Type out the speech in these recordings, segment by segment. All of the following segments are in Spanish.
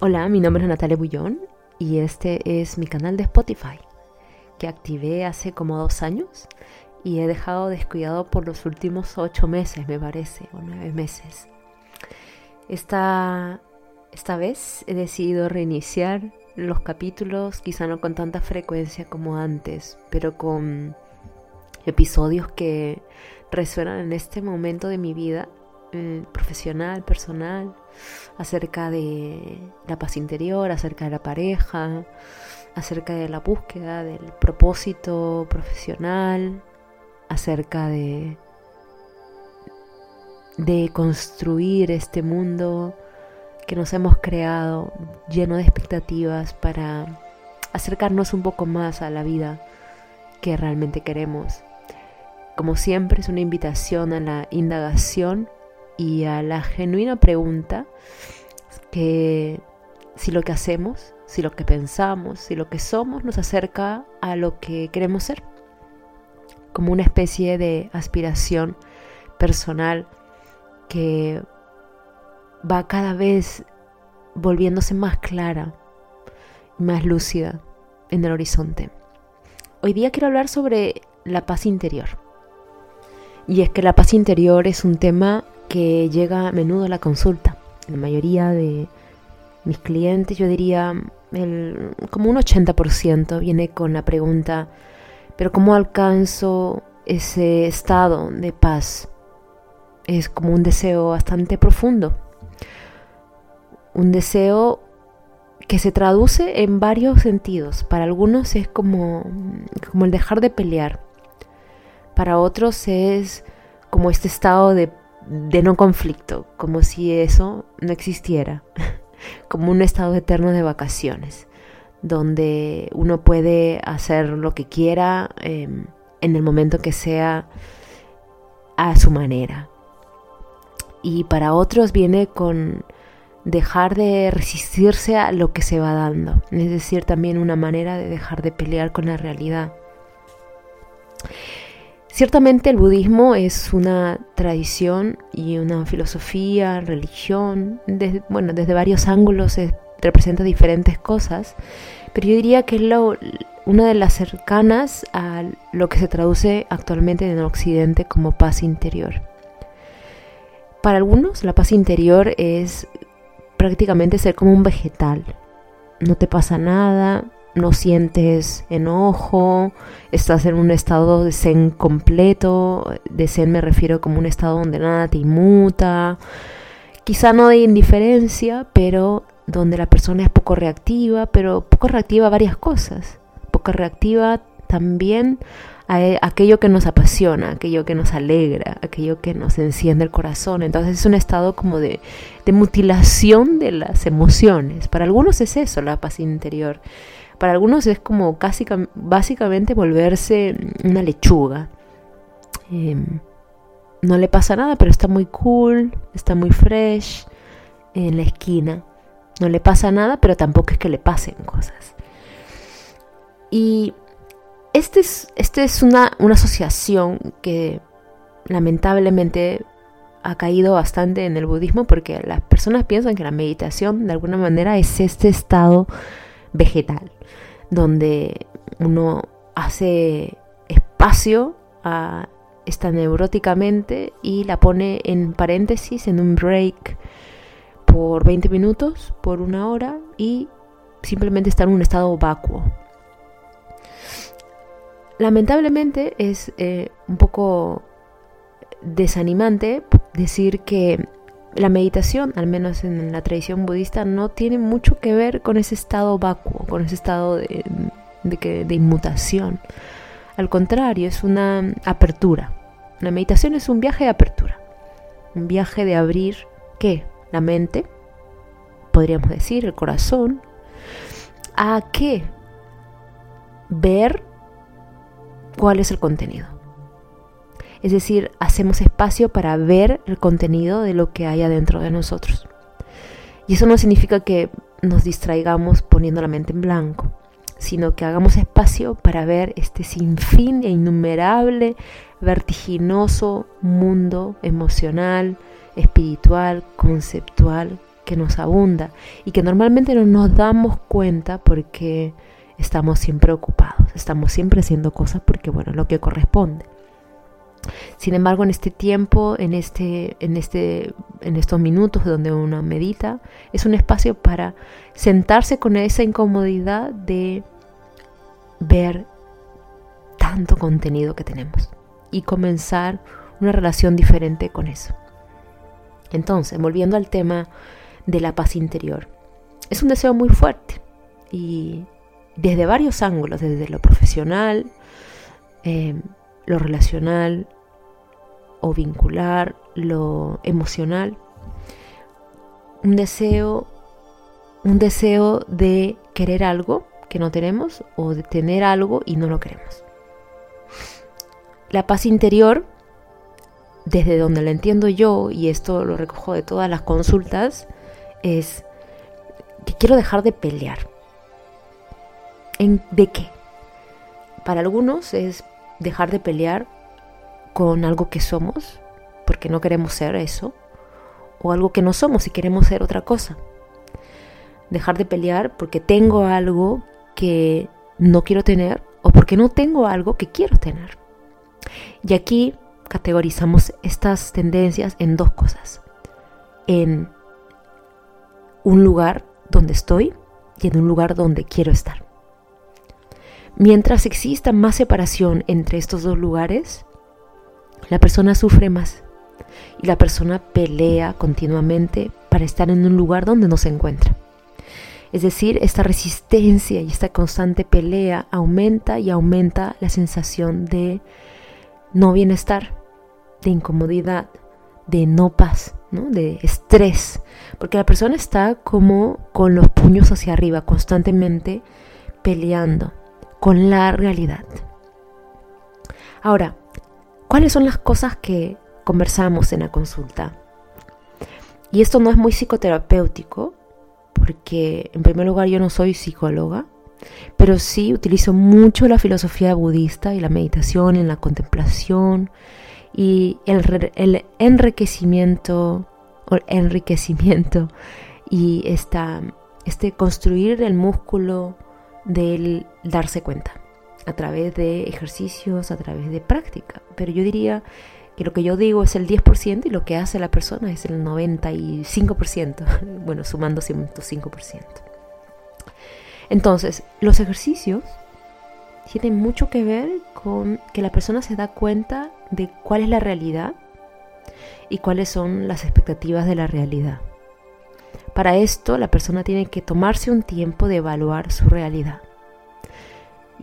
Hola, mi nombre es Natalia Bullón y este es mi canal de Spotify que activé hace como dos años y he dejado descuidado por los últimos ocho meses, me parece, o nueve meses. Esta, esta vez he decidido reiniciar los capítulos, quizá no con tanta frecuencia como antes, pero con episodios que resuenan en este momento de mi vida eh, profesional, personal, acerca de la paz interior, acerca de la pareja, acerca de la búsqueda del propósito profesional, acerca de, de construir este mundo que nos hemos creado lleno de expectativas para acercarnos un poco más a la vida que realmente queremos. Como siempre es una invitación a la indagación y a la genuina pregunta que si lo que hacemos, si lo que pensamos, si lo que somos nos acerca a lo que queremos ser, como una especie de aspiración personal que va cada vez volviéndose más clara, más lúcida en el horizonte. Hoy día quiero hablar sobre la paz interior. Y es que la paz interior es un tema que llega a menudo a la consulta. La mayoría de mis clientes, yo diría como un 80% viene con la pregunta, pero ¿cómo alcanzo ese estado de paz? Es como un deseo bastante profundo. Un deseo que se traduce en varios sentidos. Para algunos es como, como el dejar de pelear. Para otros es como este estado de de no conflicto, como si eso no existiera, como un estado eterno de vacaciones, donde uno puede hacer lo que quiera em, en el momento que sea a su manera. Y para otros viene con dejar de resistirse a lo que se va dando, es decir, también una manera de dejar de pelear con la realidad. Ciertamente el budismo es una tradición y una filosofía, religión, desde, bueno, desde varios ángulos representa diferentes cosas, pero yo diría que es una de las cercanas a lo que se traduce actualmente en el occidente como paz interior. Para algunos la paz interior es prácticamente ser como un vegetal, no te pasa nada, no sientes enojo, estás en un estado de zen completo, de zen me refiero como un estado donde nada te inmuta, quizá no de indiferencia, pero donde la persona es poco reactiva, pero poco reactiva a varias cosas, poco reactiva también a aquello que nos apasiona, aquello que nos alegra, aquello que nos enciende el corazón. Entonces es un estado como de, de mutilación de las emociones. Para algunos es eso, la paz interior. Para algunos es como casi, básicamente volverse una lechuga. Em, no le pasa nada, pero está muy cool, está muy fresh en la esquina. No le pasa nada, pero tampoco es que le pasen cosas. Y esta es, este es una, una asociación que lamentablemente ha caído bastante en el budismo porque las personas piensan que la meditación de alguna manera es este estado vegetal, donde uno hace espacio a esta neuróticamente y la pone en paréntesis, en un break por 20 minutos, por una hora y simplemente está en un estado vacuo. Lamentablemente es eh, un poco desanimante decir que la meditación, al menos en la tradición budista, no tiene mucho que ver con ese estado vacuo, con ese estado de, de, inmutación. Al contrario, es una apertura. La meditación es un viaje de apertura. Un viaje de abrir, ¿qué? La mente, podríamos decir, el corazón. ¿A qué? Ver cuál es el contenido. Es decir, hacemos espacio para ver el contenido de lo que hay adentro de nosotros. Y eso no significa que nos distraigamos poniendo la mente en blanco, sino que hagamos espacio para ver este sinfín e innumerable, vertiginoso mundo emocional, espiritual, conceptual que nos abunda y que normalmente no nos damos cuenta porque estamos siempre ocupados, estamos siempre haciendo cosas porque, bueno, lo que corresponde. Sin embargo, en este tiempo, en, este, en, este, en estos minutos donde uno medita, es un espacio para sentarse con esa incomodidad de ver tanto contenido que tenemos y comenzar una relación diferente con eso. Entonces, volviendo al tema de la paz interior, es un deseo muy fuerte y desde varios ángulos, desde lo profesional, eh, lo relacional o vincular, lo emocional, un deseo, un deseo de querer algo que no tenemos o de tener algo y no lo queremos. La paz interior, desde donde la entiendo yo, y esto lo recojo de todas las consultas, es que quiero dejar de pelear. ¿En, ¿De qué? Para algunos es dejar de pelear con algo que somos, porque no queremos ser eso, o algo que no somos y queremos ser otra cosa. Dejar de pelear porque tengo algo que no quiero tener o porque no tengo algo que quiero tener. Y aquí categorizamos estas tendencias en dos cosas. En un lugar donde estoy y en un lugar donde quiero estar. Mientras exista más separación entre estos dos lugares, la persona sufre más y la persona pelea continuamente para estar en un lugar donde no se encuentra. Es decir, esta resistencia y esta constante pelea aumenta y aumenta la sensación de no bienestar, de incomodidad, de no paz, de estrés, porque la persona está como con los puños hacia arriba, constantemente peleando con la realidad. Ahora, ¿cuáles son las cosas que conversamos en la consulta? Y esto no es muy psicoterapéutico, porque en primer lugar yo no soy psicóloga, pero sí utilizo mucho la filosofía budista y la meditación en la contemplación y el, enriquecimiento, el enriquecimiento y esta, este construir el músculo del darse cuenta a través de ejercicios, a través de práctica. Pero yo diría que lo que yo digo es el 10% y lo que hace la persona es el 95%, bueno, sumando 105%. Entonces, los ejercicios tienen mucho que ver con que la persona se da cuenta de cuál es la realidad y cuáles son las expectativas de la realidad. Para esto, la persona tiene que tomarse un tiempo de evaluar su realidad.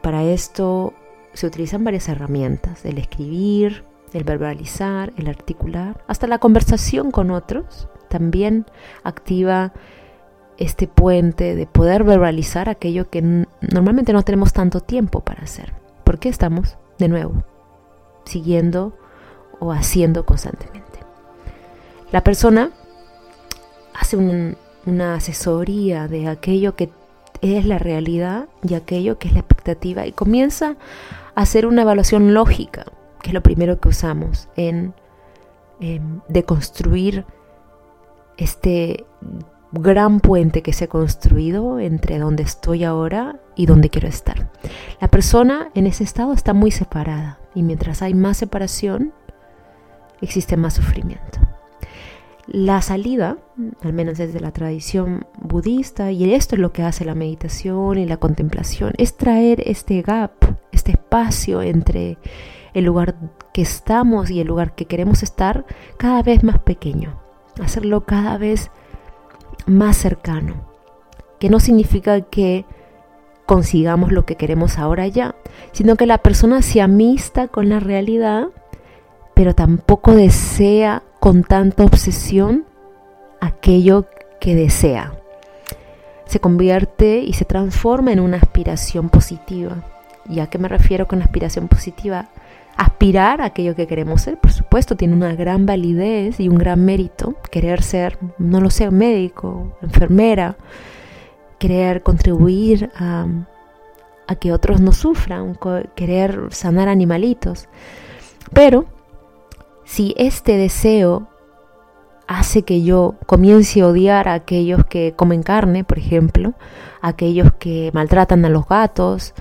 Para esto se utilizan varias herramientas, el escribir, el verbalizar, el articular, hasta la conversación con otros también activa este puente de poder verbalizar aquello que normalmente no tenemos tanto tiempo para hacer. porque estamos, de nuevo, siguiendo o haciendo constantemente? La persona hace una asesoría de aquello que es la realidad y aquello que es la expectativa y comienza a hacer una evaluación lógica, que es lo primero que usamos en, deconstruir este gran puente que se ha construido entre donde estoy ahora y donde quiero estar. La persona en ese estado está muy separada y mientras hay más separación, existe más sufrimiento. La salida, al menos desde la tradición budista, y esto es lo que hace la meditación y la contemplación, es traer este gap, este espacio entre el lugar que estamos y el lugar que queremos estar cada vez más pequeño, hacerlo cada vez más cercano, que no significa que consigamos lo que queremos ahora ya, sino que la persona se amista con la realidad, pero tampoco desea con tanta obsesión aquello que desea. Se convierte y se transforma en una aspiración positiva. ¿Y a qué me refiero con aspiración positiva? Aspirar a aquello que queremos ser, por supuesto, tiene una gran validez y un gran mérito. Querer ser, no lo sé, médico, enfermera, querer contribuir a, a que otros no sufran, querer sanar animalitos. Pero si este deseo hace que yo comience a odiar a aquellos que comen carne, por ejemplo, a aquellos que maltratan a los gatos,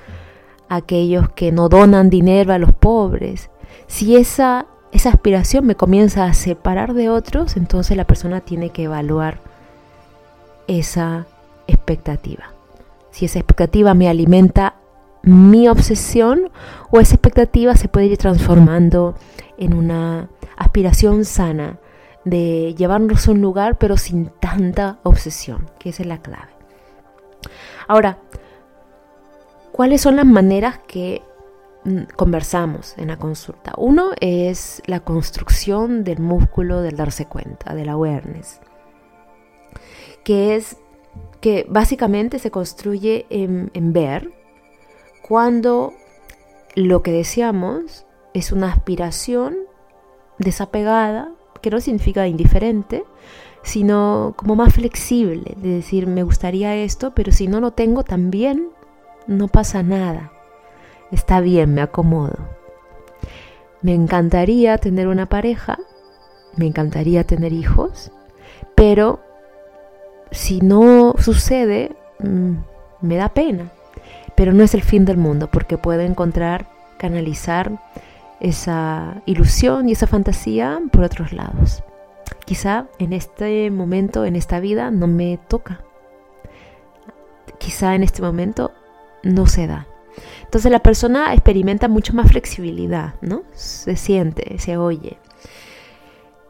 a aquellos que no donan dinero a los pobres. Si esa, esa aspiración me comienza a separar de otros, entonces la persona tiene que evaluar esa expectativa. Si esa expectativa me alimenta mi obsesión o esa expectativa se puede ir transformando en una aspiración sana de llevarnos a un lugar pero sin tanta obsesión, que esa es la clave. Ahora, ¿cuáles son las maneras que mm, conversamos en la consulta? Uno es la construcción del músculo del darse cuenta, del awareness, que es que básicamente se construye en, en ver cuando lo que deseamos es una aspiración desapegada, que no significa indiferente, sino como más flexible, de decir, me gustaría esto, pero si no lo tengo también, no pasa nada. Está bien, me acomodo. Me encantaría tener una pareja, me encantaría tener hijos, pero si no sucede, mm, me da pena. Pero no es el fin del mundo porque puedo encontrar, canalizar esa ilusión y esa fantasía por otros lados. Quizá en este momento, en esta vida, no me toca. Quizá en este momento no se da. Entonces la persona experimenta mucho más flexibilidad, ¿no? Se siente, se oye.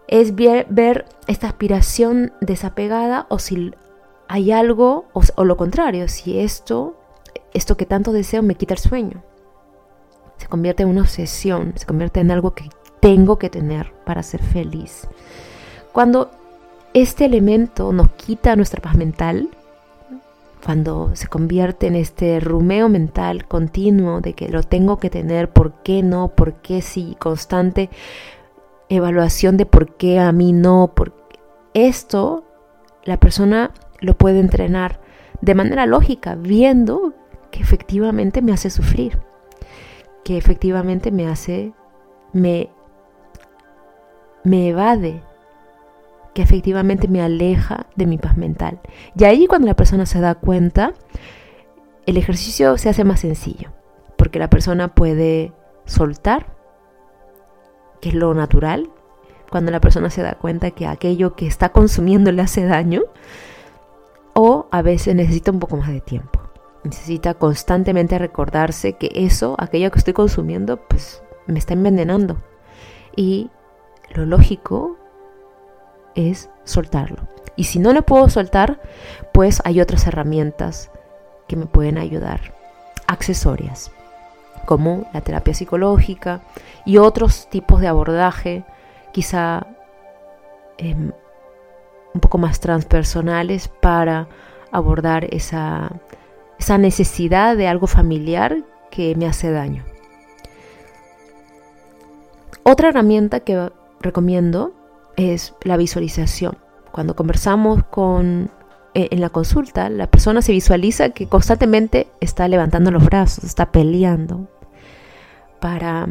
Es ver, esta aspiración desapegada o si hay algo, o, o lo contrario, si esto, esto que tanto deseo me quita el sueño. Se convierte en una obsesión, se convierte en algo que tengo que tener para ser feliz. Cuando este elemento nos quita nuestra paz mental, cuando se convierte en este rumeo mental continuo de que lo tengo que tener, por qué no, por qué sí, constante evaluación de por qué a mí no, por esto la persona lo puede entrenar de manera lógica, viendo que efectivamente me hace sufrir que efectivamente me hace, me, me evade, que efectivamente me aleja de mi paz mental. Y ahí cuando la persona se da cuenta, el ejercicio se hace más sencillo, porque la persona puede soltar, que es lo natural, cuando la persona se da cuenta que aquello que está consumiendo le hace daño, o a veces necesita un poco más de tiempo. Necesita constantemente recordarse que eso, aquello que estoy consumiendo, pues me está envenenando. Y lo lógico es soltarlo. Y si no lo puedo soltar, pues hay otras herramientas que me pueden ayudar, accesorias, como la terapia psicológica y otros tipos de abordaje, quizá em, un poco más transpersonales para abordar esa esa necesidad de algo familiar que me hace daño. Otra herramienta que recomiendo es la visualización. Cuando conversamos con eh, en la consulta, la persona se visualiza que constantemente está levantando los brazos, está peleando para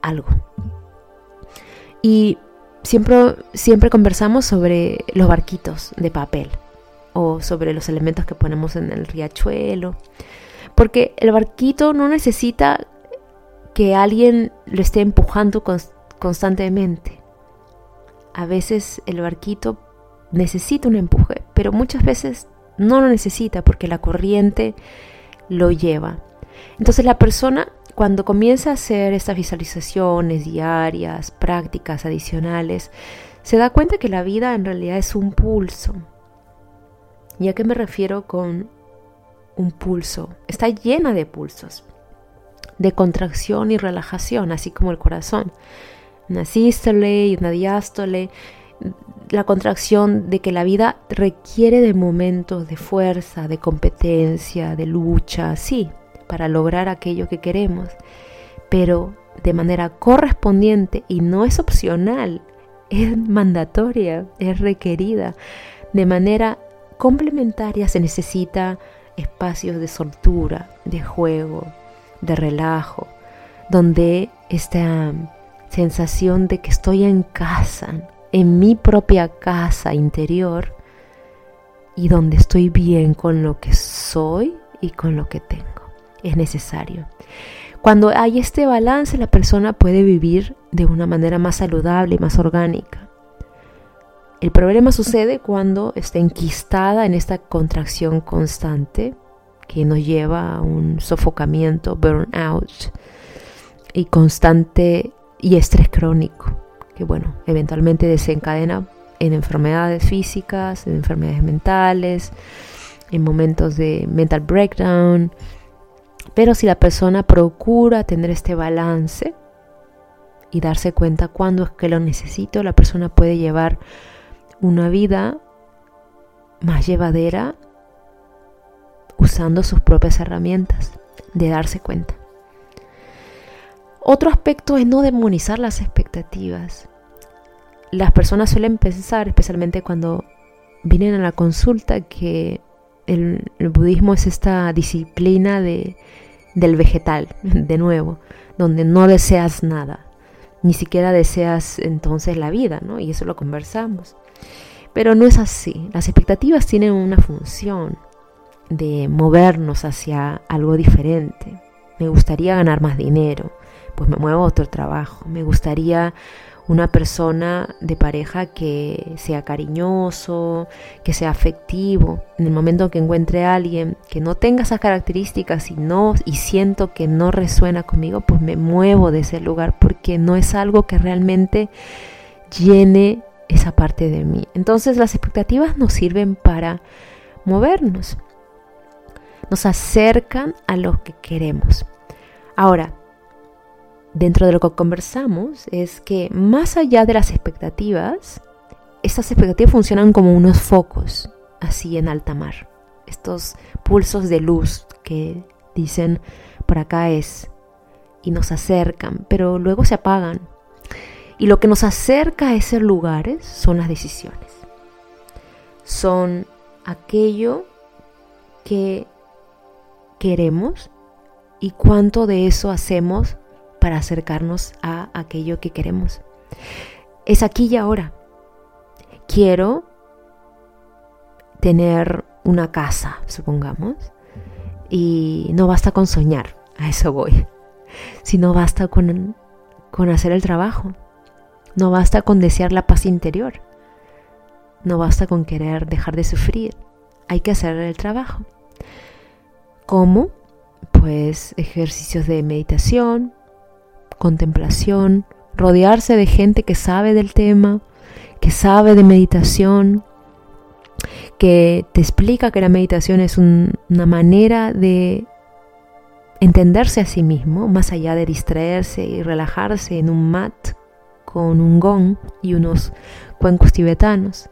algo. Y siempre, siempre conversamos sobre los barquitos de papel o sobre los elementos que ponemos en el riachuelo. Porque el barquito no necesita que alguien lo esté empujando constantemente. A veces el barquito necesita un empuje, pero muchas veces no lo necesita porque la corriente lo lleva. Entonces la persona cuando comienza a hacer estas visualizaciones diarias, prácticas adicionales, se da cuenta que la vida en realidad es un pulso, ¿Y a qué me refiero con un pulso? Está llena de pulsos, de contracción y relajación, así como el corazón. Una sístole y una diástole. La contracción de que la vida requiere de momentos de fuerza, de competencia, de lucha, sí, para lograr aquello que queremos, pero de manera correspondiente y no es opcional, es mandatoria, es requerida, de manera complementaria se necesita espacios de soltura, de juego, de relajo, donde esta sensación de que estoy en casa en mi propia casa interior y donde estoy bien con lo que soy y con lo que tengo. Es necesario. Cuando hay este balance, la persona puede vivir de una manera más saludable y más orgánica. El problema sucede cuando está enquistada en esta contracción constante que nos lleva a un sofocamiento, burnout y constante y estrés crónico, que bueno, eventualmente desencadena en enfermedades físicas, en enfermedades mentales, en momentos de mental breakdown. Pero si la persona procura tener este balance y darse cuenta cuándo es que lo necesito, la persona puede llevar una vida más llevadera usando sus propias herramientas de darse cuenta. Otro aspecto es no demonizar las expectativas las personas suelen pensar, especialmente cuando vienen a la consulta, que el, budismo es esta disciplina de, del vegetal, de nuevo, donde no deseas nada, ni siquiera deseas entonces la vida, ¿no? Y eso lo conversamos. Pero no es así. Las expectativas tienen una función de movernos hacia algo diferente. Me gustaría ganar más dinero, pues me muevo a otro trabajo. Me gustaría una persona de pareja que sea cariñoso, que sea afectivo. En el momento que encuentre a alguien que no tenga esas características y no y siento que no resuena conmigo, pues me muevo de ese lugar porque no es algo que realmente llene esa parte de mí. Entonces las expectativas nos sirven para movernos. Nos acercan a lo que queremos. Ahora, dentro de lo que conversamos es que más allá de las expectativas, estas expectativas funcionan como unos focos, así en alta mar. Estos pulsos de luz que dicen por acá es y nos acercan, pero luego se apagan. Y lo que nos acerca a esos lugares son las decisiones. Son aquello que queremos y cuánto de eso hacemos para acercarnos a aquello que queremos. Es aquí y ahora. Quiero tener una casa, supongamos, y no basta con soñar, a eso voy, sino basta con, con hacer el trabajo, no basta con desear la paz interior, no basta con querer dejar de sufrir, hay que hacer el trabajo. ¿Cómo? Pues ejercicios de meditación, contemplación, rodearse de gente que sabe del tema, que sabe de meditación, que te explica que la meditación es una manera de entenderse a sí mismo, más allá de distraerse y relajarse en un mat con un gong y unos cuencos tibetanos.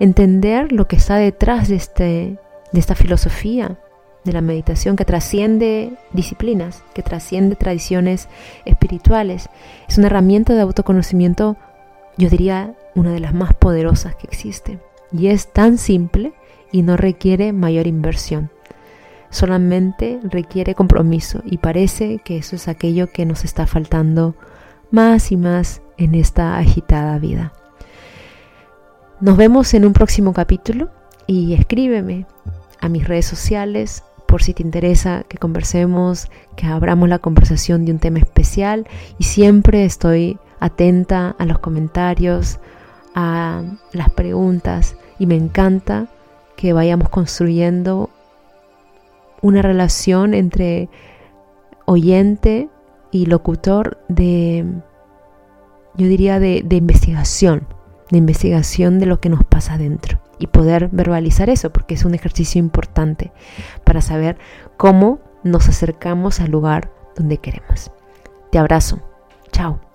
Entender lo que está detrás de, este, de esta filosofía, de la meditación que trasciende disciplinas, que trasciende tradiciones espirituales. Es una herramienta de autoconocimiento, yo diría, una de las más poderosas que existe. Y es tan simple y no requiere mayor inversión. Solamente requiere compromiso y parece que eso es aquello que nos está faltando más y más en esta agitada vida. Nos vemos en un próximo capítulo y escríbeme a mis redes sociales por si te interesa que conversemos, que abramos la conversación de un tema especial y siempre estoy atenta a los comentarios, a las preguntas y me encanta que vayamos construyendo una relación entre oyente y locutor de, yo diría, de, de investigación, de investigación de lo que nos pasa dentro y poder verbalizar eso, porque es un ejercicio importante para saber cómo nos acercamos al lugar donde queremos. Te abrazo. Chao.